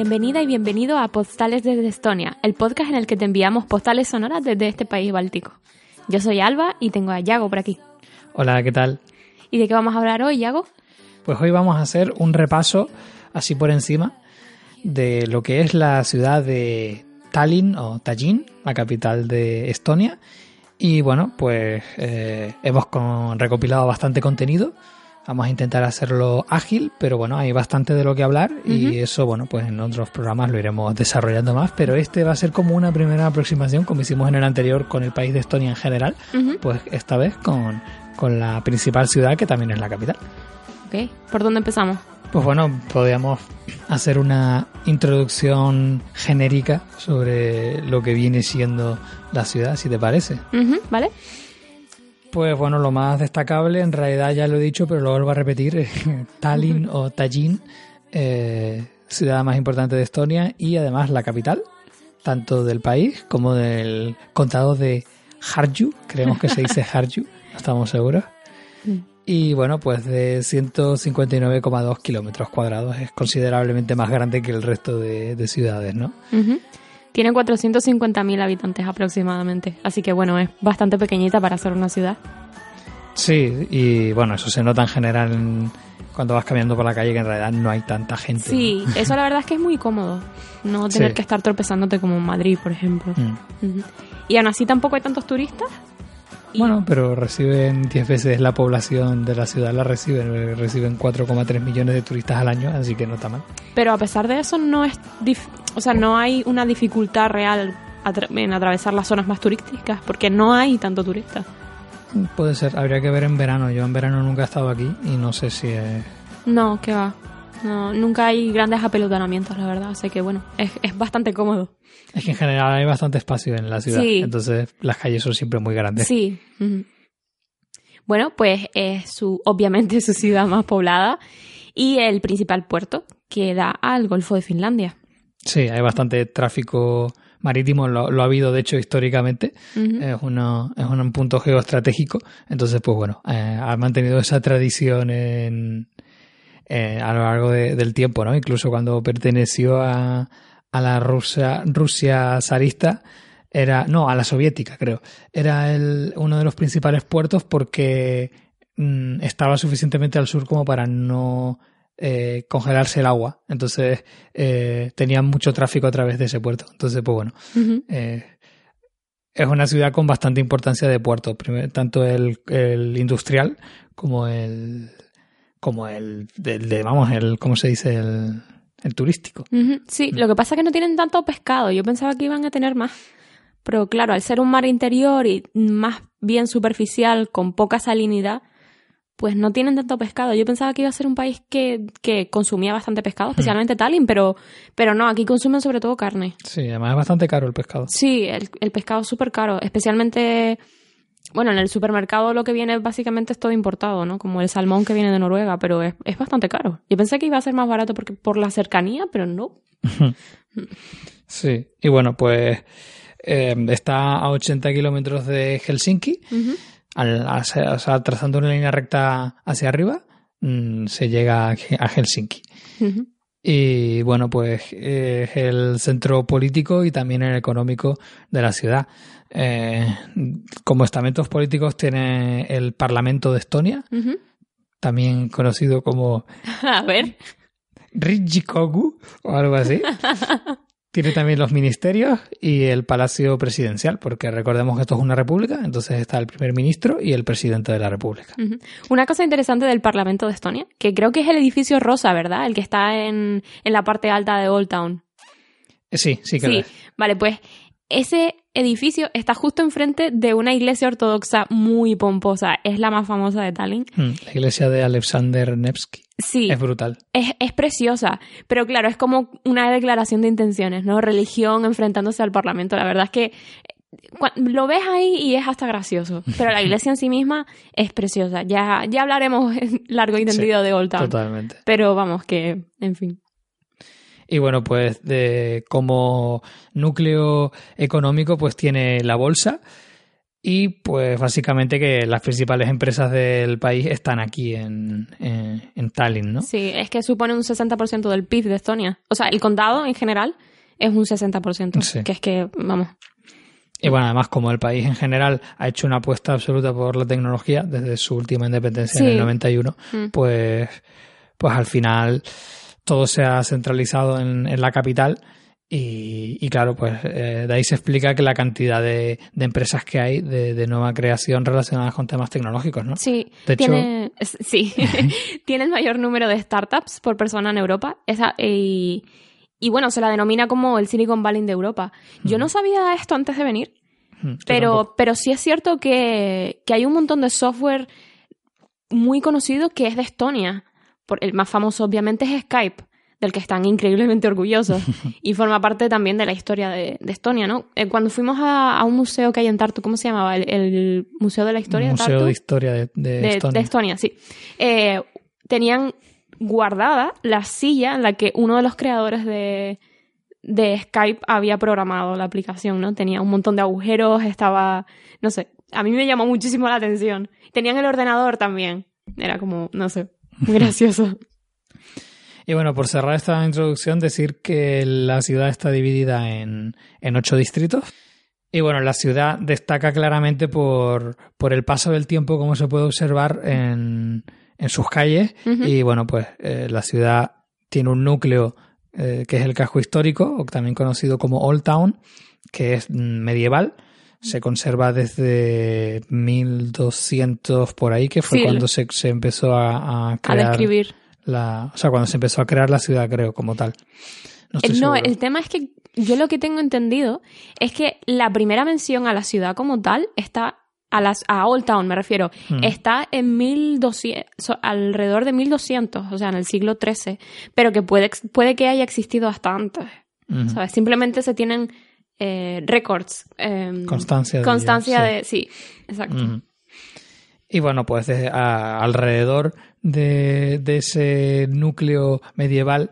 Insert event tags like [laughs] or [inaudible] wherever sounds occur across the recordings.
Bienvenida y bienvenido a Postales desde Estonia, el podcast en el que te enviamos postales sonoras desde este país báltico. Yo soy Alba y tengo a Yago por aquí. Hola, ¿qué tal? ¿Y de qué vamos a hablar hoy, Yago? Pues hoy vamos a hacer un repaso, así por encima, de lo que es la ciudad de Tallinn o Tallinn, la capital de Estonia. Y bueno, pues eh, hemos con- recopilado bastante contenido. Vamos a intentar hacerlo ágil, pero bueno, hay bastante de lo que hablar y eso, bueno, pues en otros programas lo iremos desarrollando más, pero este va a ser como una primera aproximación, como hicimos en el anterior con el país de Estonia en general, pues esta vez con, con la principal ciudad que también es la capital. Ok, ¿por dónde empezamos? Pues bueno, podríamos hacer una introducción genérica sobre lo que viene siendo la ciudad, si te parece. ¿Vale? Pues bueno, lo más destacable, en realidad ya lo he dicho, pero lo vuelvo a repetir, [laughs] Tallinn o Tallinn, eh, ciudad más importante de Estonia y además la capital, tanto del país como del condado de Harju, creemos que se dice [laughs] Harju, no estamos seguros. Y bueno, pues de 159,2 kilómetros cuadrados es considerablemente más grande que el resto de, de ciudades, ¿no? Tiene 450.000 habitantes aproximadamente, así que bueno, es bastante pequeñita para ser una ciudad. Sí, y bueno, eso se nota en general en- cuando vas caminando por la calle que en realidad no hay tanta gente. Sí, eso la verdad es que es muy cómodo, no tener Sí. que estar tropezándote como en Madrid, por ejemplo. Mm. Y aún así tampoco hay tantos turistas. Bueno, pero reciben 10 veces la población de la ciudad, la reciben, reciben 4,3 millones de turistas al año, así que no está mal. Pero a pesar de eso no es, dif- o sea, no hay una dificultad real en atravesar las zonas más turísticas, porque no hay tanto turista. Puede ser, habría que ver en verano. Yo en verano nunca he estado aquí y no sé si es... No, que va. No, nunca hay grandes apelotonamientos, la verdad. Así que bueno, es, es bastante cómodo. Es que en general hay bastante espacio en la ciudad, Sí. entonces las calles son siempre muy grandes. Sí. Bueno, pues es su, obviamente su ciudad más poblada y el principal puerto que da al Golfo de Finlandia. Sí, hay bastante tráfico marítimo, lo, lo ha habido de hecho históricamente, es, uno, es un punto geoestratégico, entonces pues bueno, eh, ha mantenido esa tradición en, eh, a lo largo de- del tiempo, ¿no? Incluso cuando perteneció a, a la Rusia, Rusia zarista, era, no, a la soviética creo, era el, uno de los principales puertos porque mm, estaba suficientemente al sur como para no eh, congelarse el agua. Entonces eh, tenían mucho tráfico a través de ese puerto. Entonces, pues bueno, eh, es una ciudad con bastante importancia de puerto, Primer- tanto el, el industrial como el como el de, vamos, el ¿cómo se dice? el, el turístico. Sí, lo que pasa es que no tienen tanto pescado. Yo pensaba que iban a tener más. Pero claro, al ser un mar interior y más bien superficial, con poca salinidad, pues no tienen tanto pescado. Yo pensaba que iba a ser un país que, que consumía bastante pescado, especialmente Tallinn, pero, pero no, aquí consumen sobre todo carne. Sí, además es bastante caro el pescado. Sí, el, el pescado es súper caro, especialmente... Bueno, en el supermercado lo que viene básicamente es todo importado, ¿no? Como el salmón que viene de Noruega, pero es, es bastante caro. Yo pensé que iba a ser más barato porque, por la cercanía, pero no. [laughs] Sí, y bueno, pues eh, está a 80 kilómetros de Helsinki. Ujú. Al, o sea, trazando una línea recta hacia arriba, mm, se llega a Helsinki. Y bueno, pues eh, es el centro político y también el económico de la ciudad. Eh, como estamentos políticos tiene el Parlamento de Estonia, también conocido como [laughs] A ver. Rijikogu o algo así. [laughs] Tiene también los ministerios y el Palacio Presidencial, porque recordemos que esto es una república, entonces está el primer ministro y el presidente de la república. Una cosa interesante del Parlamento de Estonia, que creo que es el edificio rosa, ¿verdad? El que está en, en la parte alta de Old Town. Eh, Sí, sí que lo Sí, es. vale, pues ese edificio está justo enfrente de una iglesia ortodoxa muy pomposa. Es la más famosa de Tallinn. Mm, La iglesia de Alexander Nevsky. Sí, Es brutal. es, es preciosa, pero claro, es como una declaración de intenciones, ¿no? Religión enfrentándose al Parlamento. La verdad es que eh, lo ves ahí y es hasta gracioso, pero la iglesia en sí misma es preciosa. Ya, ya hablaremos largo y tendido de Old Town. Totalmente. Pero vamos, que, en fin. Y bueno, pues de, como núcleo económico, pues tiene la bolsa Y pues básicamente que las principales empresas del país están aquí en, en, Tallinn, ¿no? Sí, es que supone un 60% del PIB de Estonia. O sea, el condado en general es un 60%, que es que, vamos. Y bueno, además como el país en general ha hecho una apuesta absoluta por la tecnología desde su última independencia en el 91, mm. pues, pues al final todo se ha centralizado en, en la capital y, claro, pues eh, de ahí se explica que la cantidad de, empresas que hay de, nueva creación relacionadas con temas tecnológicos, ¿no? Sí, tiene, sí. [laughs] [laughs] tiene el mayor número de startups por persona en Europa. Esa, y, bueno, se la denomina como el Silicon Valley de Europa. Yo no sabía esto antes de venir, pero, pero sí es cierto que, que hay un montón de software muy conocido que es de Estonia. Por, el más famoso obviamente es Skype del que están increíblemente orgullosos [laughs] y forma parte también de la historia de, Estonia, ¿no? Eh, cuando fuimos a, un museo que hay en Tartu, ¿cómo se llamaba? El, Museo de la Historia Museo de Tartu. de Historia de, Estonia. De Estonia, sí. Eh, tenían guardada la silla en la que uno de los creadores de, de Skype había programado la aplicación, ¿no? Tenía un montón de agujeros, estaba, no sé, a mí me llamó muchísimo la atención. Tenían el ordenador también. Era como, no sé, [laughs] gracioso. Y bueno, por cerrar esta introducción, decir que la ciudad está dividida en, ocho distritos. Y bueno, la ciudad destaca claramente por, por el paso del tiempo, como se puede observar en, en sus calles. Y bueno, pues eh, la ciudad tiene un núcleo eh, que es el casco histórico, o también conocido como Old Town, que es medieval. Se conserva desde 1200 por ahí, que fue cuando se, se, empezó a, a crear. A describir o sea, cuando se empezó a crear la ciudad, creo, como tal. No, eh, el tema es que yo lo que tengo entendido es que la primera mención a la ciudad como tal está a las a Old Town me refiero, hmm. está en 1200 alrededor de 1200, o sea, en el siglo XIII, pero que puede puede que haya existido hasta antes. ¿Sabes? Simplemente se tienen eh, records. Em, constancia de Constancia de, sí, exacto. Y bueno, pues alrededor de, ese núcleo medieval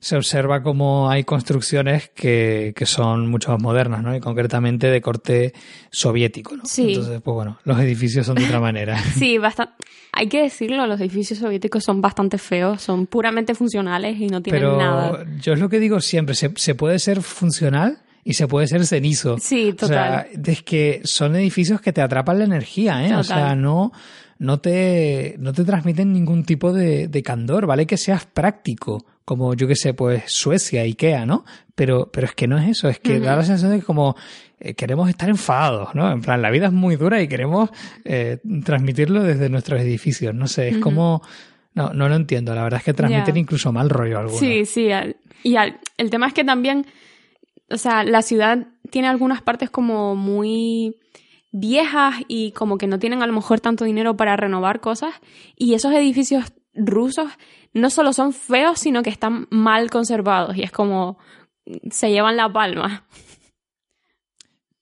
se observa como hay construcciones que, son mucho más modernas, ¿no? Y concretamente de corte soviético, ¿no? Sí. Entonces, pues bueno, los edificios son de otra manera. [laughs] Sí, bastante. Hay que decirlo, los edificios soviéticos son bastante feos, son puramente funcionales y no tienen Pero nada. Yo es lo que digo siempre, se, se puede ser funcional y se puede ser cenizo. Sí, total. O sea, es que son edificios que te atrapan la energía, ¿eh? O sea, no, no, te, no te transmiten ningún tipo de, de candor, ¿vale? Que seas práctico, como yo que sé, pues Suecia, Ikea, ¿no? Pero, pero es que no es eso, es que da la sensación de que como eh, queremos estar enfadados, ¿no? En plan, la vida es muy dura y queremos eh, transmitirlo desde nuestros edificios, no sé, es como... No, no lo entiendo, la verdad es que transmiten incluso mal rollo alguno. Sí, sí, y el tema es que también o sea, la ciudad tiene algunas partes como muy viejas y como que no tienen a lo mejor tanto dinero para renovar cosas. Y esos edificios rusos no solo son feos, sino que están mal conservados. Y es como se llevan la palma.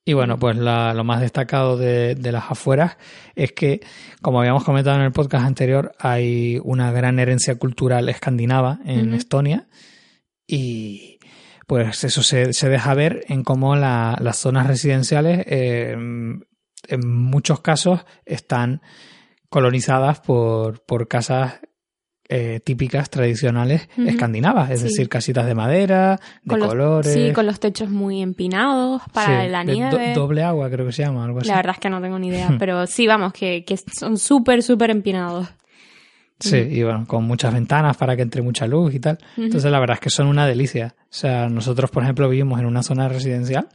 Y bueno, pues lo más destacado de, las afueras es que, como habíamos comentado en el podcast anterior, hay una gran herencia cultural escandinava en Estonia. Y, pues eso se, se deja ver en cómo las zonas residenciales eh, en muchos casos están colonizadas por, por casas eh, típicas, tradicionales, escandinavas, es decir, casitas de madera, de colores. sí, con los techos muy empinados para la nieve. doble agua, creo que se llama, algo así. La verdad es que no tengo ni idea, [laughs] pero sí, vamos, que, que son súper, súper empinados. Sí, y bueno, con muchas ventanas para que entre mucha luz y tal. Entonces, la verdad es que son una delicia. O sea, nosotros, por ejemplo, vivimos en una zona residencial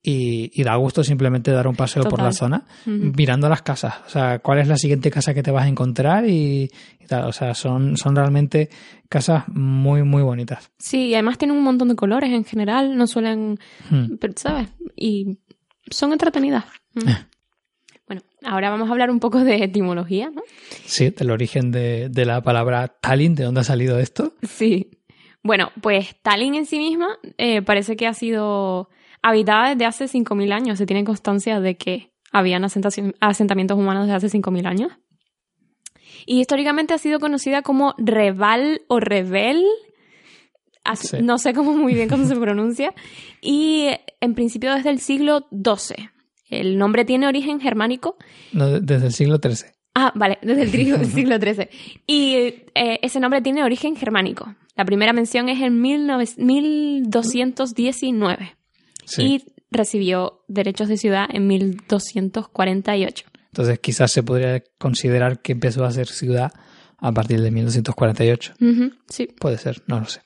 y, da gusto simplemente dar un paseo por la zona mirando las casas. O sea, cuál es la siguiente casa que te vas a encontrar y, tal. O sea, son, son realmente casas muy, muy bonitas. Sí, y además tienen un montón de colores en general, no suelen, ¿sabes? Y son entretenidas. Ahora vamos a hablar un poco de etimología, ¿no? Sí, del origen de, la palabra Tallinn, ¿de dónde ha salido esto? Sí. Bueno, pues Tallinn en sí misma eh, parece que ha sido habitada desde hace 5.000 años. Se tiene constancia de que habían asentamientos humanos desde hace 5.000 años. Y históricamente ha sido conocida como Reval o Rebel. No sé cómo muy bien cómo se [laughs] pronuncia. Y en principio desde el siglo XII. El nombre tiene origen germánico. No, desde el siglo XIII. Ah, vale, desde el [laughs] siglo, siglo XIII. Y eh, ese nombre tiene origen germánico. La primera mención es en 19, 1219 Sí. y recibió derechos de ciudad en 1248. Entonces quizás se podría considerar que empezó a ser ciudad a partir de 1248. Ujú, sí. Puede ser, no lo sé.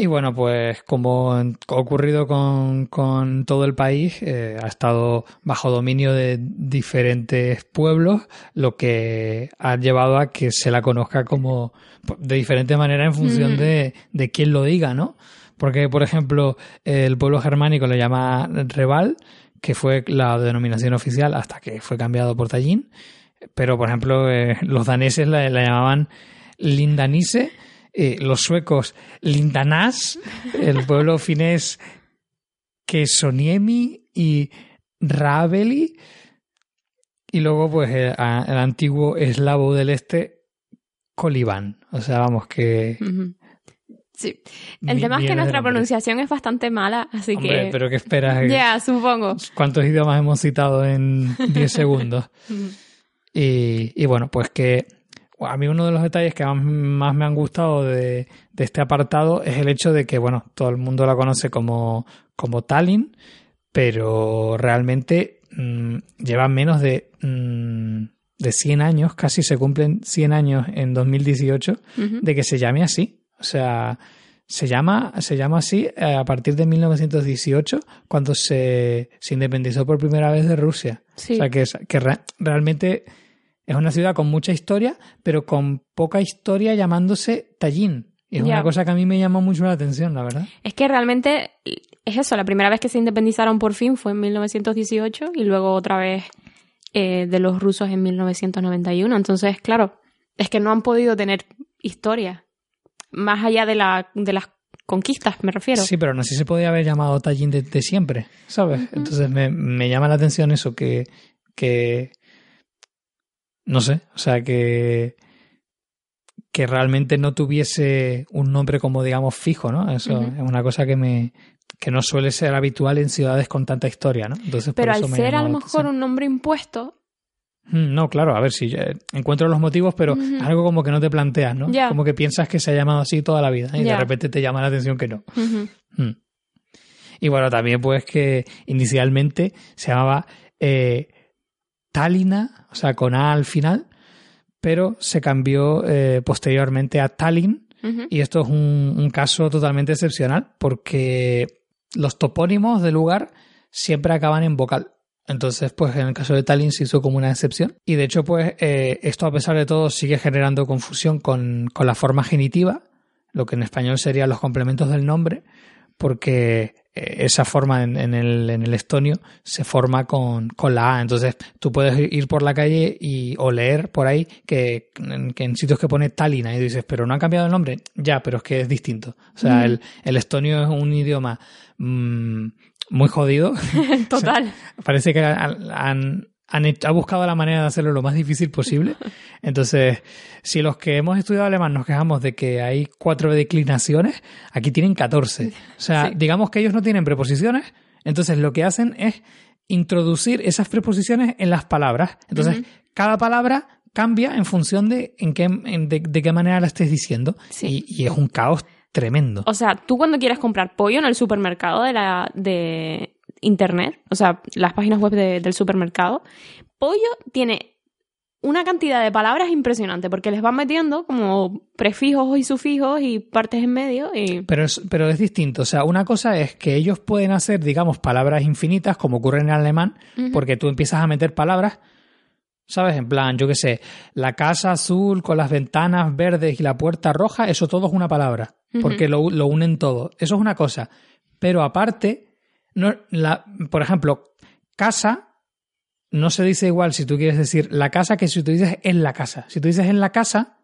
Y bueno, pues como ha ocurrido con, con todo el país, eh, ha estado bajo dominio de diferentes pueblos, lo que ha llevado a que se la conozca como de diferente manera en función de, de quién lo diga, ¿no? Porque, por ejemplo, el pueblo germánico le llama Reval, que fue la denominación oficial hasta que fue cambiado por Tallinn. Pero, por ejemplo, eh, los daneses la, la llamaban Lindanise, eh, los suecos Lindanas, el pueblo finés Kesoniemi y Raveli, y luego, pues, el, antiguo eslavo del este, Coliban. O sea, vamos, que. Sí. El mi- tema es que nuestra pronunciación es bastante mala, así Hombre, que... pero ¿qué esperas? [laughs] Ya, supongo. ¿Cuántos idiomas hemos citado en 10 [laughs] segundos? Y bueno, pues que a mí uno de los detalles que más, me han gustado de, de este apartado es el hecho de que, bueno, todo el mundo la conoce como, como Tallinn, pero realmente mm, lleva menos de, mm, de 100 años, casi se cumplen 100 años en 2018, Ujú. de que se llame así. O sea, se llama, se llama así eh, a partir de 1918, cuando se, se independizó por primera vez de Rusia. Sí. O sea, que, que re- realmente es una ciudad con mucha historia, pero con poca historia llamándose Tallinn. Y es una cosa que a mí me llama mucho la atención, la verdad. Es que realmente es eso, la primera vez que se independizaron por fin fue en 1918 y luego otra vez eh, de los rusos en 1991. Entonces, claro, es que no han podido tener historia. Más allá de, la, de las conquistas, me refiero. Sí, pero no sé si se podía haber llamado Tallinn desde siempre, ¿sabes? Entonces me, me llama la atención eso, que, que no sé, o sea, que, que realmente no tuviese un nombre como, digamos, fijo, ¿no? Eso es una cosa que me que no suele ser habitual en ciudades con tanta historia, ¿no? Entonces, por pero eso al me ser a lo mejor un nombre impuesto, Mm, No, claro, a ver si encuentro los motivos, pero algo como que no te planteas, ¿no? Ya. Como que piensas que se ha llamado así toda la vida y de repente te llama la atención que no. Mm. Y bueno, también pues que inicialmente se llamaba eh, Talina, o sea, con A al final, pero se cambió eh, posteriormente a Tallinn y esto es un, un caso totalmente excepcional porque los topónimos del lugar siempre acaban en vocal. Entonces, pues en el caso de Tallinn se hizo como una excepción. Y de hecho, pues eh, esto a pesar de todo sigue generando confusión con, con la forma genitiva, lo que en español serían los complementos del nombre, porque esa forma en, en el, en el estonio se forma con, con la A. Entonces tú puedes ir por la calle y, o leer por ahí que, que en sitios que pone Talina y dices, pero no han cambiado el nombre. Ya, pero es que es distinto. O sea, Mm. el, el estonio es un idioma mm, muy jodido. [laughs] Total. [laughs] Parece que han, han, hecho- ha buscado la manera de hacerlo lo más difícil posible. [laughs] Entonces, si los que hemos estudiado alemán nos quejamos de que hay cuatro declinaciones, aquí tienen 14. O sea, Sí. digamos que ellos no tienen preposiciones, entonces lo que hacen es introducir esas preposiciones en las palabras. Entonces, cada palabra cambia en función de en qué, en- de, de qué manera la estés diciendo. Sí. Y, y es un caos tremendo. O sea, tú cuando quieras comprar pollo en el supermercado de la de internet, o sea, las páginas web de- del supermercado, pollo tiene una cantidad de palabras impresionante porque les van metiendo como prefijos y sufijos y partes en medio y Pero es, pero es distinto. O sea, una cosa es que ellos pueden hacer, digamos, palabras infinitas, como ocurre en el alemán, porque tú empiezas a meter palabras, ¿sabes? En plan, yo qué sé, la casa azul con las ventanas verdes y la puerta roja, eso todo es una palabra, porque lo, lo unen todo. Eso es una cosa. Pero aparte, no, la, por ejemplo, casa no se dice igual si tú quieres decir la casa que si tú dices en la casa. Si tú dices en la casa,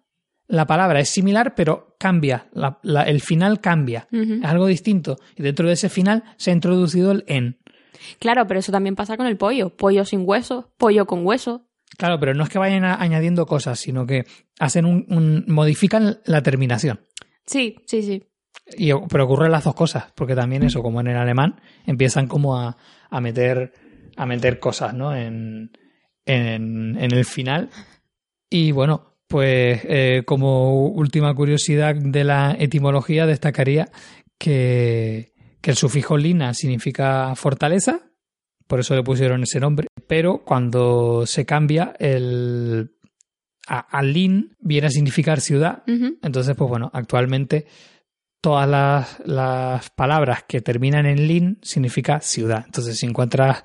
la palabra es similar, pero cambia. La- la- el final cambia. Es algo distinto. Y dentro de ese final se ha introducido el en. Claro, pero eso también pasa con el pollo. Pollo sin hueso, pollo con hueso. Claro, pero no es que vayan a- añadiendo cosas, sino que hacen un, un- modifican la terminación. Sí, sí, sí. Y, pero ocurren las dos cosas, porque también eso, como en el alemán, empiezan como a, a meter a meter cosas, ¿no? En, en, en el final. Y bueno, pues eh, como última curiosidad de la etimología destacaría que, que el sufijo lina significa fortaleza, por eso le pusieron ese nombre, pero cuando se cambia el a, lin viene a significar ciudad, entonces pues bueno, actualmente todas las, las, palabras que terminan en lin significa ciudad, entonces si encuentras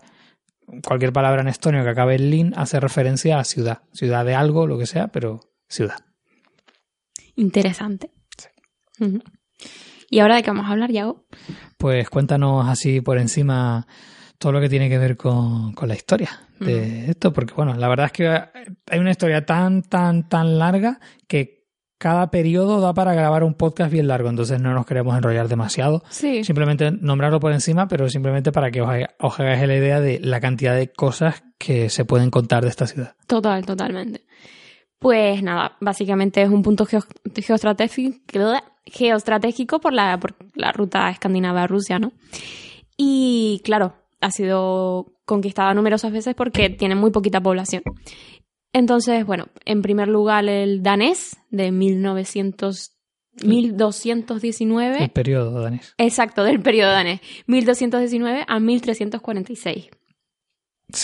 cualquier palabra en estonio que acabe en lin hace referencia a ciudad, ciudad de algo, lo que sea, pero ciudad. Interesante. ¿Y ahora de qué vamos a hablar, Yago? Pues cuéntanos así por encima todo lo que tiene que ver con, la historia de esto, porque bueno, la verdad es que hay una historia tan, tan, tan larga que cada periodo da para grabar un podcast bien largo, entonces no nos queremos enrollar demasiado. Sí. Simplemente nombrarlo por encima, pero simplemente para que os, os hagáis la idea de la cantidad de cosas que se pueden contar de esta ciudad. Total, totalmente. Pues nada, básicamente es un punto geoestratégico, geoestratégico por la, por la ruta escandinava a Rusia, ¿no? Y claro, ha sido conquistada numerosas veces porque tiene muy poquita población. Entonces, bueno, en primer lugar el danés de 1900, 1219. El periodo danés. Exacto, del periodo danés. 1219 a 1346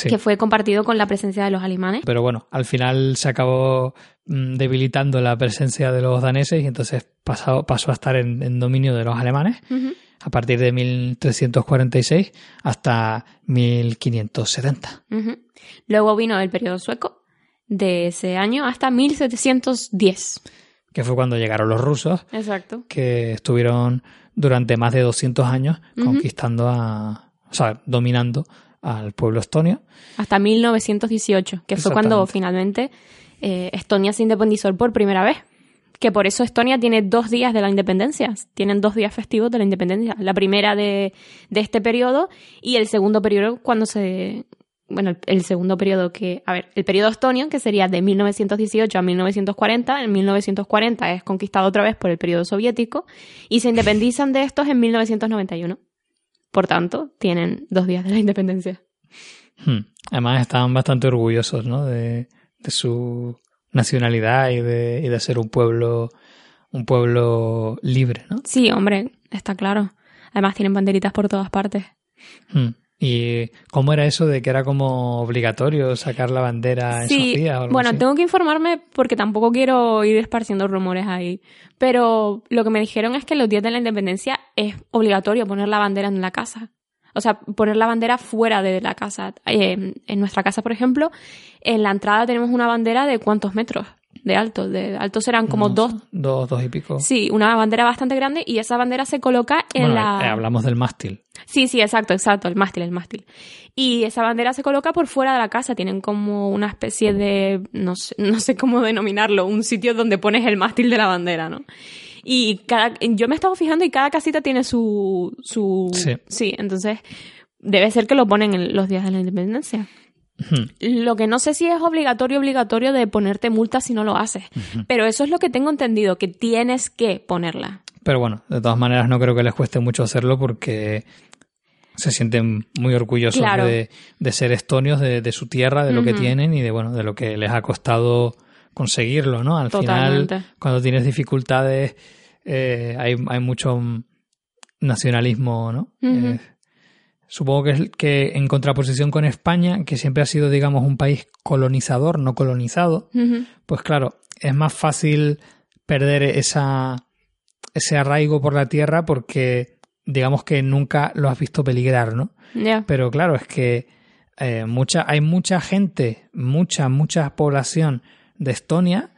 que fue compartido con la presencia de los alemanes. Pero bueno, al final se acabó mm, debilitando la presencia de los daneses y entonces pasó, pasó a estar en, dominio de los alemanes a partir de 1346 hasta 1570. Luego vino el periodo sueco de ese año hasta 1710. Que fue cuando llegaron los rusos. Exacto. Que estuvieron durante más de 200 años conquistando a. O sea, dominando al pueblo estonio. Hasta 1918, que fue cuando finalmente eh, Estonia se independizó por primera vez. Que por eso Estonia tiene dos días de la independencia. Tienen dos días festivos de la independencia. La primera de, este periodo y el segundo periodo cuando se. Bueno, el, segundo periodo que. A ver, el periodo estonio, que sería de 1918 a 1940. En 1940 es conquistado otra vez por el periodo soviético y se independizan de estos en 1991. Por tanto, tienen dos días de la independencia. Hmm. Además, estaban bastante orgullosos ¿no? de, su nacionalidad y de, y de ser un pueblo, un pueblo libre, ¿no? Sí, hombre, está claro. Además, tienen banderitas por todas partes. Hmm. ¿Y cómo era eso de que era como obligatorio sacar la bandera en sí, Sofía? bueno, tengo que informarme porque tampoco quiero ir esparciendo rumores ahí. Pero lo que me dijeron es que los días de la independencia es obligatorio poner la bandera en la casa. O sea, poner la bandera fuera de la casa. Eh, en nuestra casa, por ejemplo, en la entrada tenemos una bandera de cuántos metros de alto. De alto serán como dos. Dos, dos y pico. Sí, una bandera bastante grande y esa bandera se coloca en la. Eh, hablamos del mástil. Sí, sí, exacto, exacto, el mástil, el mástil. Y esa bandera se coloca por fuera de la casa, tienen como una especie de, no sé, [laughs] no sé cómo denominarlo, un sitio donde pones el mástil de la bandera, ¿no? Y cada, yo me he estado fijando y cada casita tiene su, su, sí, sí entonces debe ser que lo ponen en los días de la independencia. Lo que no sé si es obligatorio, obligatorio de ponerte multa si no lo haces. Pero eso es lo que tengo entendido, que tienes que ponerla. Pero bueno, de todas maneras no creo que les cueste mucho hacerlo porque se sienten muy orgullosos de, ser estonios, de, su tierra, de lo que tienen y de bueno, de lo que les ha costado conseguirlo, ¿no? Al final, cuando tienes dificultades, eh, hay, hay, mucho nacionalismo, ¿no? Supongo que, es, que en contraposición con España, que siempre ha sido, digamos, un país colonizador, no colonizado, pues claro, es más fácil perder esa, ese arraigo por la tierra porque, digamos que nunca lo has visto peligrar, ¿no? Pero claro, es que eh, mucha, hay mucha gente, mucha, mucha población de Estonia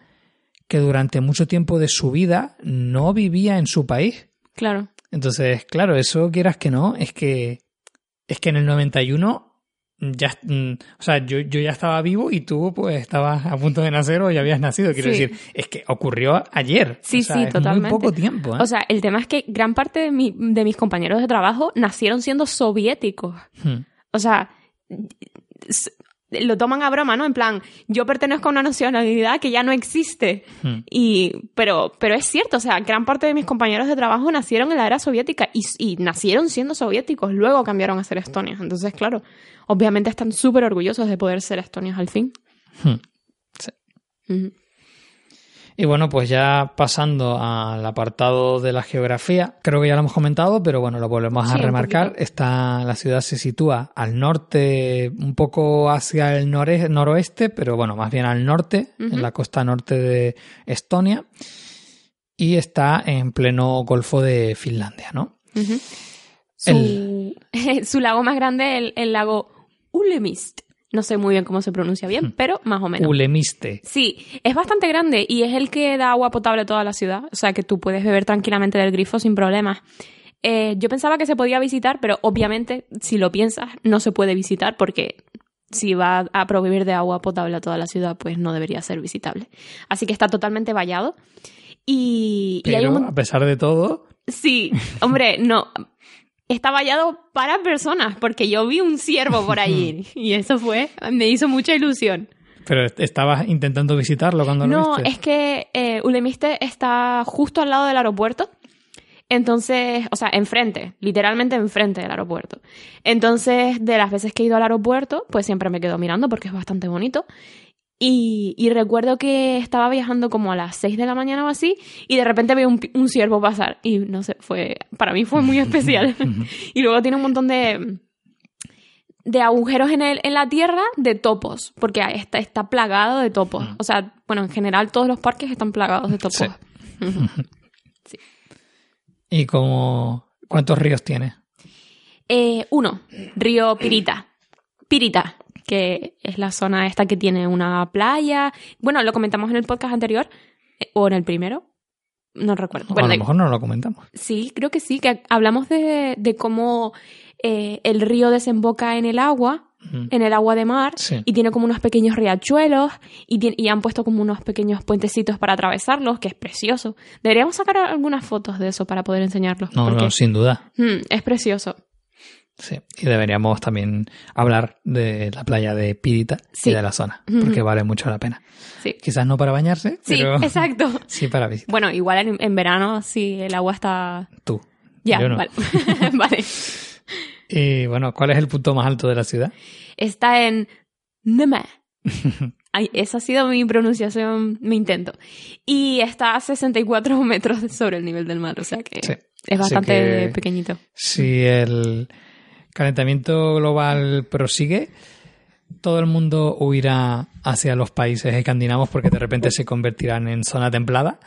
que durante mucho tiempo de su vida no vivía en su país. Claro. Entonces, claro, eso quieras que no, es que es que en el 91 ya, mm, o sea, yo, yo ya estaba vivo y tú pues estabas a punto de nacer o ya habías nacido. Quiero decir, es que ocurrió ayer. Sí, sí, totalmente. Muy poco tiempo. ¿eh? O sea, el tema es que gran parte de, mi, de mis compañeros de trabajo nacieron siendo soviéticos. Hmm. O sea, lo toman a broma, ¿no? En plan, yo pertenezco a una nacionalidad que ya no existe. Hmm. Y, pero, pero es cierto, o sea, gran parte de mis compañeros de trabajo nacieron en la era soviética y, y nacieron siendo soviéticos, luego cambiaron a ser estonios. Entonces, claro, obviamente están súper orgullosos de poder ser estonios al fin. Hmm. Sí. Y bueno, pues ya pasando al apartado de la geografía, creo que ya lo hemos comentado, pero bueno, lo volvemos Sí, a remarcar. Está, la ciudad se sitúa al norte, un poco hacia el nore- noroeste, pero bueno, más bien al norte, en la costa norte de Estonia. Y está en pleno Golfo de Finlandia, ¿no? Su, [laughs] su lago más grande es el, el lago Ulemist. No sé muy bien cómo se pronuncia bien, pero más o menos. Ulemiste. Sí, es bastante grande y es el que da agua potable a toda la ciudad. O sea que tú puedes beber tranquilamente del grifo sin problemas. Eh, yo pensaba que se podía visitar, pero obviamente, si lo piensas, no se puede visitar porque si va a proveer de agua potable a toda la ciudad, pues no debería ser visitable. Así que está totalmente vallado. Y, y hay Pero un a pesar de todo, Sí, hombre, no. Está vallado para personas, porque yo vi un ciervo por allí [laughs] y eso fue, me hizo mucha ilusión. pero estabas intentando visitarlo cuando lo No, viste. es que eh, Ulemiste está justo al lado del aeropuerto. Entonces, o sea, enfrente, literalmente enfrente del aeropuerto. Entonces, de las veces que he ido al aeropuerto, pues siempre me quedo mirando porque es bastante bonito. Y, y recuerdo que estaba viajando como a las 6 de la mañana o así, y de repente veo un, un ciervo pasar. Y no sé, fue, para mí fue muy [laughs] especial. y luego tiene un montón de, de agujeros en, el, en la tierra de topos, porque está, está plagado de topos. O sea, bueno, en general todos los parques están plagados de topos. Sí. [laughs] [laughs] ¿Y como cuántos ríos tiene? Eh, uno, río Pirita. Pirita, que es la zona esta que tiene una playa. Bueno, lo comentamos en el podcast anterior, eh, o en el primero. No recuerdo. Bueno, a lo mejor no lo comentamos. Sí, creo que sí, que hablamos de, de cómo eh, el río desemboca en el agua, en el agua de mar, Sí. y tiene como unos pequeños riachuelos, y, y han puesto como unos pequeños puentecitos para atravesarlos, que es precioso. Deberíamos sacar algunas fotos de eso para poder enseñarlos. No, porque, no, sin duda. mm, es precioso. Sí. Y deberíamos también hablar de la playa de Pirita Sí. y de la zona, porque vale mucho la pena. Sí, Quizás no para bañarse, sí pero [laughs] exacto. sí para visitar. Bueno, igual en, en verano, si el agua está... Tú. Ya, Yo no. vale. [laughs] vale. [laughs] Y bueno, ¿cuál es el punto más alto de la ciudad? Está en Neme. Ay, esa ha sido mi pronunciación, mi intento. Y está a 64 metros sobre el nivel del mar, o sea que Sí. es bastante que- pequeñito. Si el calentamiento global prosigue, todo el mundo huirá hacia los países escandinavos porque de repente se convertirán en zona templada,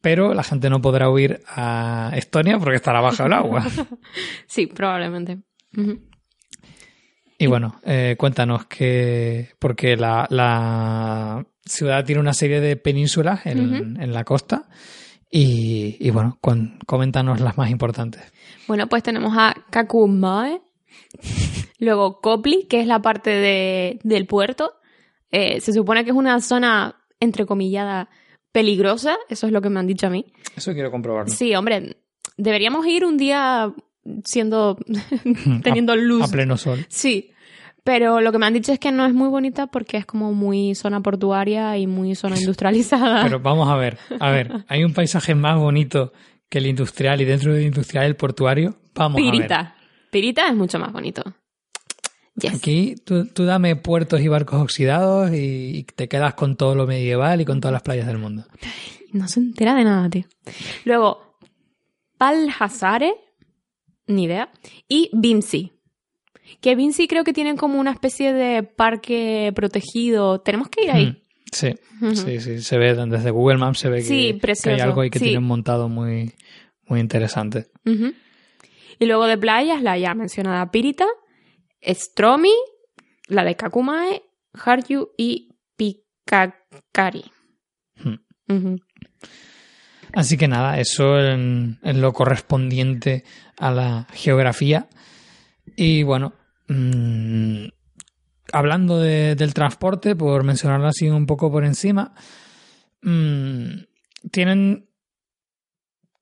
pero la gente no podrá huir a Estonia porque estará bajo el agua. [laughs] Sí, probablemente. Y bueno, eh, cuéntanos que, porque la, la ciudad tiene una serie de penínsulas en, en la costa y, y bueno, con- coméntanos las más importantes. Bueno, pues tenemos a Kakumae, [laughs] luego Kopli, que es la parte de- del puerto. Eh, se supone que es una zona, entrecomillada, peligrosa, eso es lo que me han dicho a mí. Eso quiero comprobarlo. Sí, hombre, deberíamos ir un día siendo [laughs] teniendo luz. A pleno sol. Sí, pero lo que me han dicho es que no es muy bonita porque es como muy zona portuaria y muy zona industrializada. Pero vamos a ver, a ver, hay un paisaje más bonito que el industrial y dentro del industrial el portuario. Vamos a ver. Pirita. Pirita es mucho más bonito. Yes. Aquí tú, tú dame puertos y barcos oxidados y, y te quedas con todo lo medieval y con todas las playas del mundo. No se entera de nada, tío. Luego, Palhazare, ni idea, y Vinci. Que Vinci creo que tienen como una especie de parque protegido. Tenemos que ir ahí. Mm, Sí, sí, sí, se ve desde Google Maps se ve que, Sí, que hay algo ahí que sí. tienen montado muy, muy interesante. Y luego de playas, la ya mencionada Pirita, Stromi, la de Kakumae, Harju y Pikakari. Hmm. Así que nada, eso en lo correspondiente a la geografía. Y bueno, mm, hablando de- del transporte, por mencionarlo así un poco por encima, mm, tienen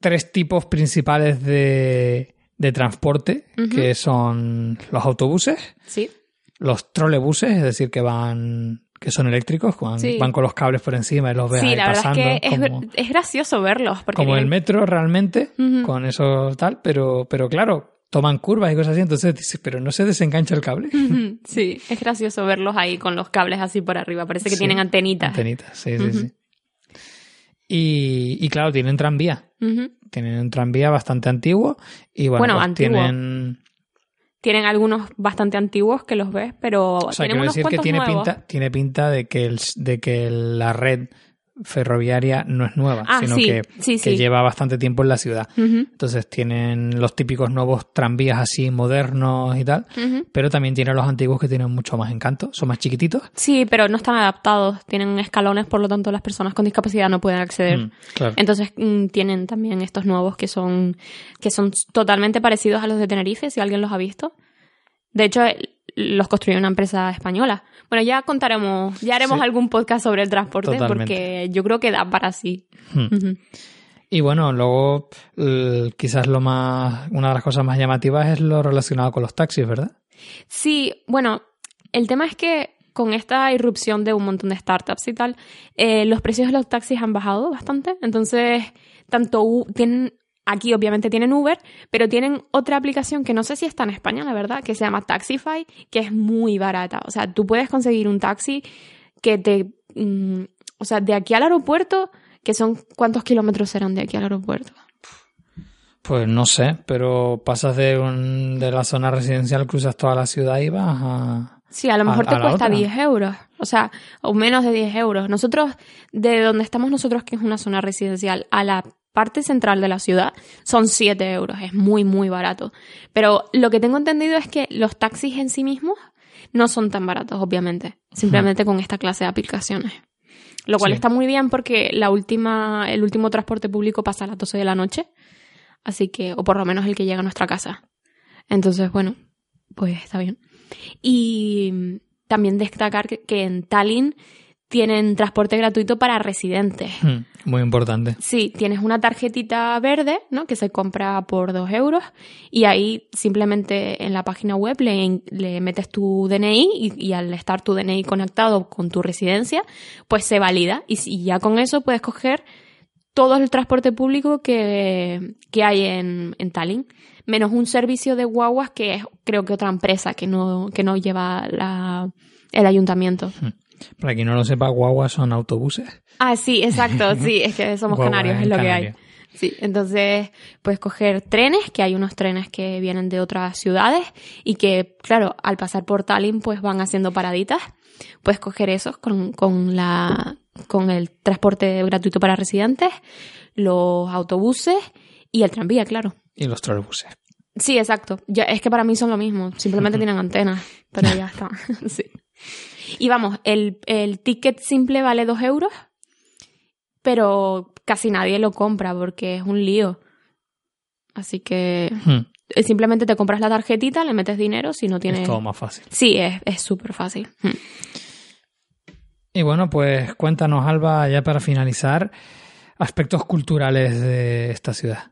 tres tipos principales de, de transporte, que son los autobuses, Sí. los trolebuses, es decir, que van que son eléctricos, van, Sí. van con los cables por encima y los ves Sí, ahí la verdad pasando. es que es, como, es gracioso verlos. Porque como el metro realmente, con eso tal, pero, pero claro, toman curvas y cosas así, entonces dices, pero no se desengancha el cable. [laughs] Sí, es gracioso verlos ahí con los cables así por arriba. Parece que Sí, tienen antenitas. Antenitas, sí, sí. Y, y claro, tienen tranvía. Tienen un tranvía bastante antiguo y bueno, Bueno, pues antiguo. tienen... Tienen algunos bastante antiguos que los ves, pero O sea, tienen quiero unos decir que tiene nuevos. pinta, tiene pinta de que, el, de que la red ferroviaria no es nueva, Ah, sino sí, que, sí, que sí. lleva bastante tiempo en la ciudad. Entonces tienen los típicos nuevos tranvías así modernos y tal, pero también tienen los antiguos que tienen mucho más encanto, son más chiquititos. Sí, pero no están adaptados. Tienen escalones, por lo tanto las personas con discapacidad no pueden acceder. Mm, claro. Entonces mm, tienen también estos nuevos que son que son totalmente parecidos a los de Tenerife, si alguien los ha visto. De hecho, los construyó una empresa española. Bueno, ya contaremos, ya haremos Sí. algún podcast sobre el transporte Totalmente. porque yo creo que da para sí. Mm. Ujú. Y bueno, luego quizás lo más, una de las cosas más llamativas es lo relacionado con los taxis, ¿verdad? Sí, bueno, el tema es que con esta irrupción de un montón de startups y tal, eh, los precios de los taxis han bajado bastante. Entonces, tanto tienen, aquí obviamente tienen Uber, pero tienen otra aplicación que no sé si está en España, la verdad, que se llama Taxify, que es muy barata. O sea, tú puedes conseguir un taxi que te, mm, o sea, de aquí al aeropuerto, que son, ¿cuántos kilómetros serán de aquí al aeropuerto? Pues no sé, pero pasas de, un, de la zona residencial, cruzas toda la ciudad y vas a... Sí, a lo mejor a te cuesta otra. 10 euros, o sea, o menos de 10 euros. Nosotros, de donde estamos nosotros, que es una zona residencial, a la parte central de la ciudad, son 7 euros, es muy, muy barato. Pero lo que tengo entendido es que los taxis en sí mismos no son tan baratos, obviamente, simplemente con esta clase de aplicaciones. Lo cual Sí. está muy bien porque la última, el último transporte público pasa a las 12 de la noche, así que, o por lo menos el que llega a nuestra casa. Entonces, bueno, pues está bien. Y también destacar que, que en Tallinn tienen transporte gratuito para residentes. Hmm, Muy importante. Sí, tienes una tarjetita verde, ¿no? Que se compra por dos euros y ahí simplemente en la página web le, le metes tu DNI y, y al estar tu DNI conectado con tu residencia, pues se valida y, ya con eso puedes coger todo el transporte público que, que hay en, en Tallinn, menos un servicio de guaguas que es creo que otra empresa que no, que no lleva la, el ayuntamiento. Para quien no lo sepa, guaguas son autobuses. Ah, sí, exacto, sí, es que somos canarios, es lo que hay. Sí, entonces puedes coger trenes, que hay unos trenes que vienen de otras ciudades y que, claro, al pasar por Tallinn, pues van haciendo paraditas. Puedes coger esos con, con, la, con el transporte gratuito para residentes, los autobuses y el tranvía, claro. Y los trolebuses. Sí, exacto. Ya, es que para mí son lo mismo. Simplemente [laughs] tienen antenas, pero ya está. [laughs] sí. Y vamos, el, el ticket simple vale dos euros, pero casi nadie lo compra porque es un lío. Así que Hmm, eh, simplemente te compras la tarjetita, le metes dinero si no tienes... Es todo más fácil. Sí, es es súper fácil. Mm. Y bueno, pues cuéntanos, Alba, ya para finalizar, aspectos culturales de esta ciudad.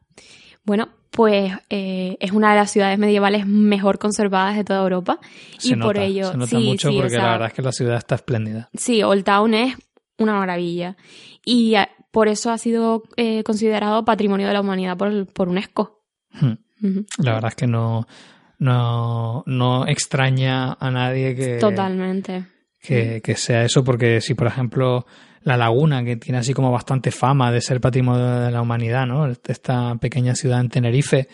Bueno, pues eh, es una de las ciudades medievales mejor conservadas de toda Europa. Se y por ello... se nota sí, mucho sí, porque o sea, la verdad es que la ciudad está espléndida. Sí, Old Town es una maravilla. Y eh, por eso ha sido eh, considerado Patrimonio de la Humanidad por, por UNESCO. Hmm. La verdad es que no, no, no extraña a nadie que, Totalmente. que, que sea eso, porque si, por ejemplo, la laguna, que tiene así como bastante fama de ser patrimonio de la humanidad, ¿no? Esta pequeña ciudad en Tenerife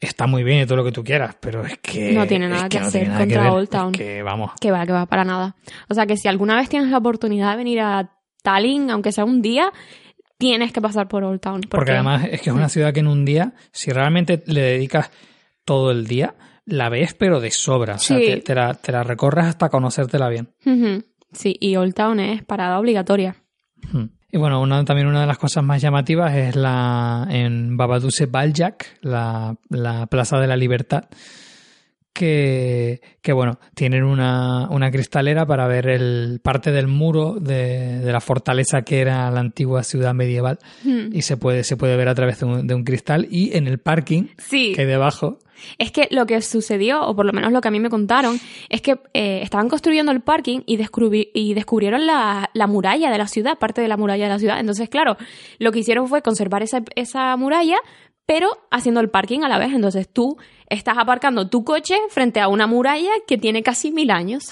está muy bien y todo lo que tú quieras, pero es que No tiene es nada que hacer nada contra. Old Town. Es que vamos, Que va, que va, para nada. O sea que si alguna vez tienes la oportunidad de venir a Tallinn, aunque sea un día, tienes que pasar por Old Town. porque además es que es una ciudad que en un día, si realmente le dedicas todo el día, la ves pero de sobra, o sea, Sí. te, te la, te la recorres hasta conocértela bien. Sí, y Old Town es parada obligatoria. Hmm. Y bueno, una, también una de las cosas más llamativas es la en Babaduse Baljak, la, la Plaza de la Libertad, que, que bueno, tienen una, una, cristalera para ver el parte del muro de, de, la fortaleza que era la antigua ciudad medieval Hmm. y se puede, se puede ver a través de un, de un cristal y en el parking Sí. que hay debajo. Es que lo que sucedió, o por lo menos lo que a mí me contaron, es que eh, estaban construyendo el parking y, descubri- y descubrieron la, la muralla de la ciudad, parte de la muralla de la ciudad. Entonces, claro, lo que hicieron fue conservar esa, esa muralla, pero haciendo el parking a la vez. Entonces tú estás aparcando tu coche frente a una muralla que tiene casi mil años.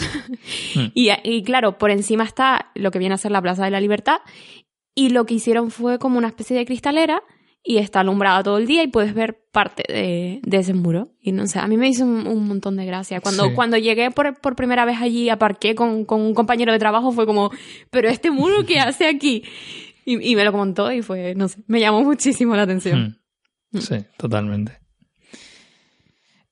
Hmm. [laughs] y, y claro, por encima está lo que viene a ser la Plaza de la Libertad. Y lo que hicieron fue como una especie de cristalera y está alumbrada todo el día y puedes ver parte de, de ese muro. Y no sé, a mí me hizo un, un montón de gracia. Cuando, Sí. cuando llegué por, por primera vez allí, aparqué con, con un compañero de trabajo, fue como, pero este muro, ¿qué hace aquí? Y, y me lo contó y fue, no sé, me llamó muchísimo la atención. Mm. Sí, totalmente.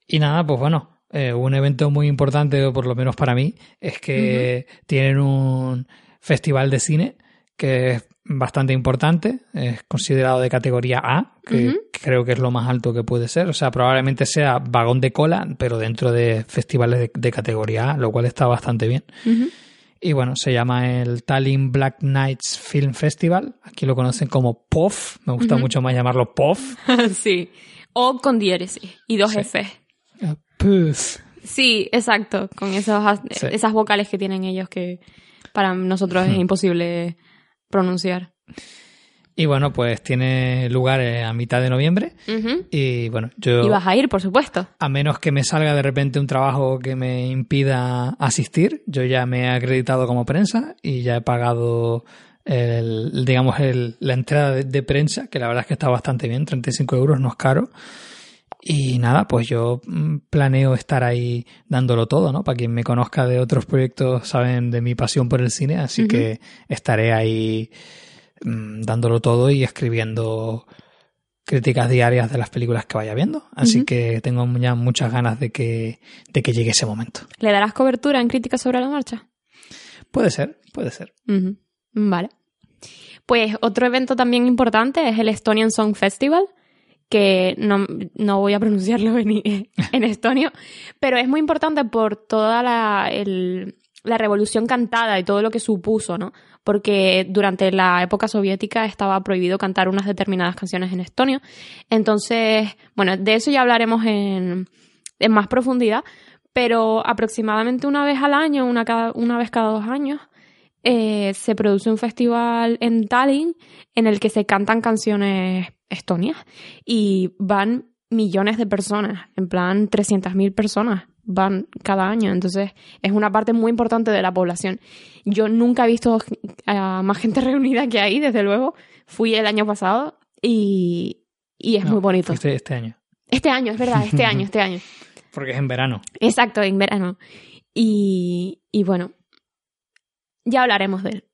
Y nada, pues bueno, eh, un evento muy importante, por lo menos para mí, es que tienen un festival de cine que es bastante importante, es considerado de categoría A, que creo que es lo más alto que puede ser, o sea, probablemente sea vagón de cola, pero dentro de festivales de, de categoría A, lo cual está bastante bien. Y bueno, se llama el Tallinn Black Nights Film Festival. Aquí lo conocen como POF. Me gusta mucho más llamarlo POF. [laughs] sí. O con diéresis y dos Sí. F. POF. Sí, exacto, con esas, Sí. esas vocales que tienen ellos que para nosotros es imposible pronunciar. Y bueno, pues tiene lugar eh, a mitad de noviembre. Y bueno, yo, Y vas a ir, por supuesto. a menos que me salga de repente un trabajo que me impida asistir, yo ya me he acreditado como prensa y ya he pagado el, digamos, el- la entrada de, de prensa, que la verdad es que está bastante bien, 35 euros no es caro. Y nada, pues yo mm, planeo estar ahí dándolo todo, ¿no? Para quien me conozca de otros proyectos saben de mi pasión por el cine, así que estaré ahí mm, dándolo todo y escribiendo críticas diarias de las películas que vaya viendo. Así que tengo ya muchas ganas de que, de que llegue ese momento. ¿Le darás cobertura en críticas sobre la marcha? Puede ser, puede ser. Vale. Pues otro evento también importante es el Estonian Song Festival, que no, no voy a pronunciarlo [laughs] en, en estonio, pero es muy importante por toda la, el- la revolución cantada y todo lo que supuso, ¿no? Porque durante la época soviética estaba prohibido cantar unas determinadas canciones en estonio. Entonces, bueno, de eso ya hablaremos en, más profundidad, pero aproximadamente una vez al año, una, cada, una vez cada dos años, eh, se produce un festival en Tallinn en el que se cantan canciones estonias y van millones de personas, en plan 300.000 personas van cada año, entonces es una parte muy importante de la población. Yo nunca he visto a más gente [laughs] reunida que ahí, desde luego. Fui el año pasado y, y es No, muy bonito. Este, este año. Este año, es verdad, este año, este año. [laughs] Porque es en verano. Exacto, en verano. Y, y bueno, ya hablaremos de él.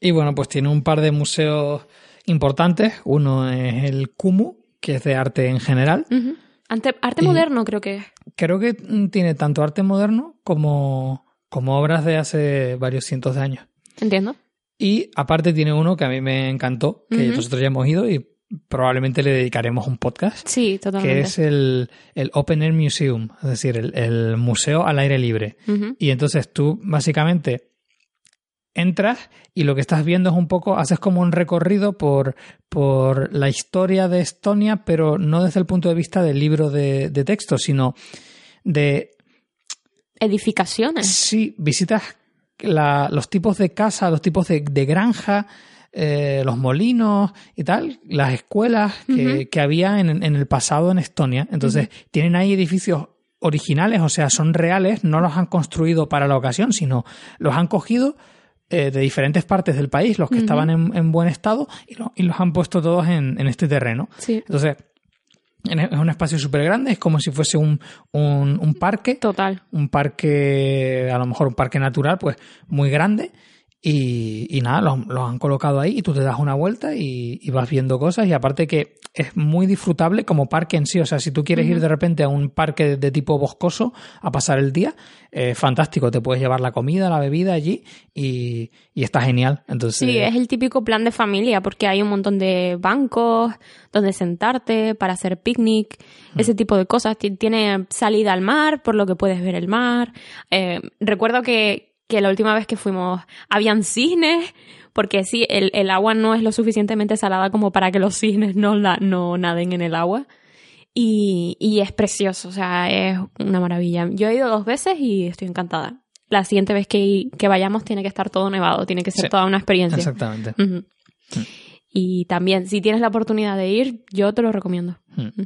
Y bueno, pues tiene un par de museos importantes. Uno es el Kumu, que es de arte en general. Ujú. Ante- arte Y- moderno creo que. Creo que mm, tiene tanto arte moderno como, como obras de hace varios cientos de años. Entiendo. Y aparte tiene uno que a mí me encantó, que nosotros ya hemos ido y probablemente le dedicaremos un podcast, Sí, totalmente. que es el, el Open Air Museum, es decir, el, el museo al aire libre. Y entonces tú básicamente entras y lo que estás viendo es un poco, haces como un recorrido por, por la historia de Estonia, pero no desde el punto de vista del libro de, de texto, sino de Edificaciones. Sí, visitas la- los tipos de casa, los tipos de, de granja, eh, los molinos y tal, las escuelas que, que había en, en el pasado en Estonia. Entonces, tienen ahí edificios originales, o sea, son reales, no los han construido para la ocasión, sino los han cogido eh, de diferentes partes del país, los que estaban en, en buen estado, y, lo- y los han puesto todos en, en este terreno. Sí, Entonces, en- es un espacio súper grande, es como si fuese un, un, un parque total. un parque, a lo mejor un parque natural, pues muy grande. Y, y nada, los, los han colocado ahí y tú te das una vuelta y, y vas viendo cosas y aparte que es muy disfrutable como parque en sí. O sea, si tú quieres ir de repente a un parque de tipo boscoso a pasar el día, eh, fantástico. Te puedes llevar la comida, la bebida allí y, y está genial. Entonces, Sí, es el típico plan de familia porque hay un montón de bancos donde sentarte para hacer picnic, ese tipo de cosas. Ti- Tiene salida al mar, por lo que puedes ver el mar. Eh, recuerdo que, que la última vez que fuimos habían cisnes, porque sí, el, el agua no es lo suficientemente salada como para que los cisnes no, la, no naden en el agua. Y, y es precioso, o sea, es una maravilla. Yo he ido dos veces y estoy encantada. La siguiente vez que, que vayamos tiene que estar todo nevado, tiene que ser Sí. toda una experiencia. exactamente. Ujú. Y también, si tienes la oportunidad de ir, yo te lo recomiendo. Mm.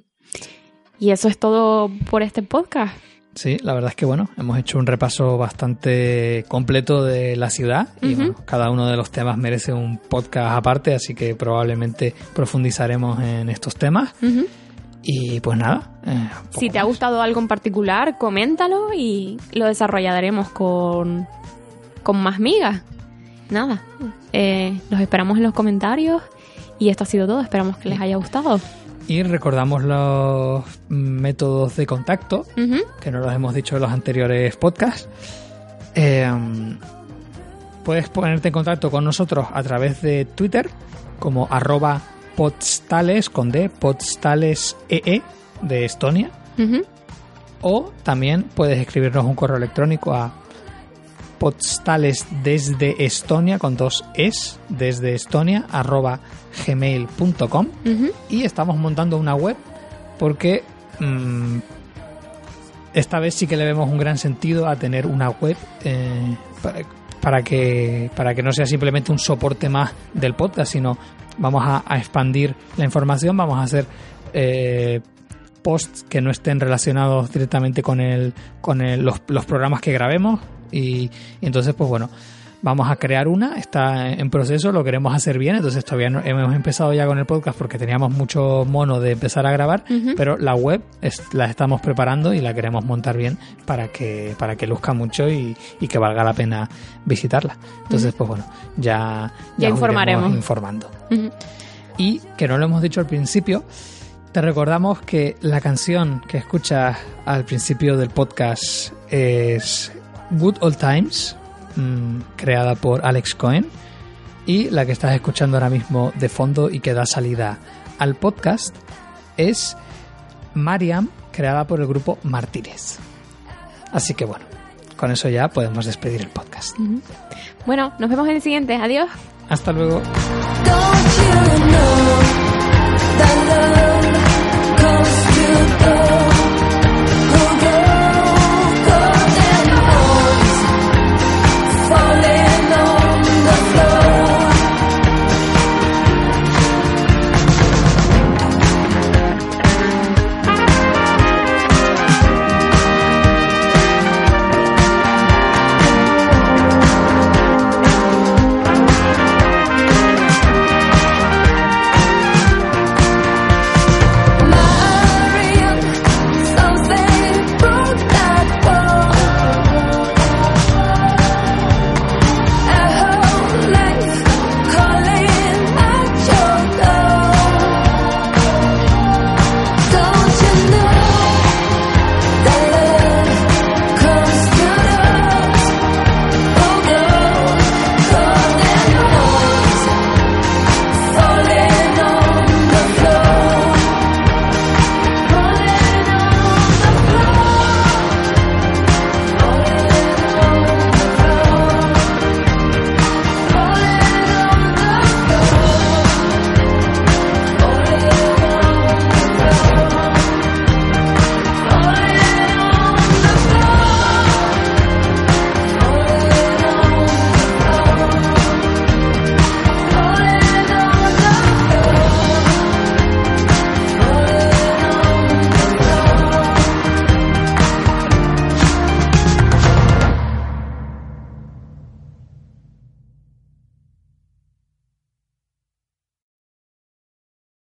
Y eso es todo por este podcast. Sí, la verdad es que bueno, hemos hecho un repaso bastante completo de la ciudad y bueno, cada uno de los temas merece un podcast aparte, así que probablemente profundizaremos en estos temas. Y pues nada. eh, Si te ha gustado algo en particular, coméntalo y lo desarrollaremos con, con más migas. Nada. Eh, los esperamos en los comentarios. Y esto ha sido todo. Esperamos que les haya gustado. Y recordamos los métodos de contacto, que no los hemos dicho en los anteriores podcasts. Eh, puedes ponerte en contacto con nosotros a través de Twitter como arroba podstales con D, podstales EE de Estonia. O también puedes escribirnos un correo electrónico a postales desde Estonia con dos es desde Estonia arroba gmail.com Ujú. y estamos montando una web porque mm, esta vez sí que le vemos un gran sentido a tener una web eh, para, para que para que no sea simplemente un soporte más del podcast sino vamos a, a expandir la información vamos a hacer eh, posts que no estén relacionados directamente con el con el- los, los programas que grabemos. Y, y entonces pues bueno vamos a crear una está en proceso lo queremos hacer bien. Entonces todavía no hemos empezado ya con el podcast porque teníamos mucho mono de empezar a grabar pero la web es- la estamos preparando y la queremos montar bien para que para que luzca mucho y, y que valga la pena visitarla. Entonces pues bueno ya Ya informaremos. informando. Y que no lo hemos dicho al principio, te recordamos que la canción que escuchas al principio del podcast es Good Old Times, mm, creada por Alex Cohen, y la que estás escuchando ahora mismo de fondo y que da salida al podcast es Mariam, creada por el grupo Martínez. Así que bueno, con eso ya podemos despedir el podcast. Bueno, nos vemos en el siguiente. Adiós. Hasta luego. Don't you Oh.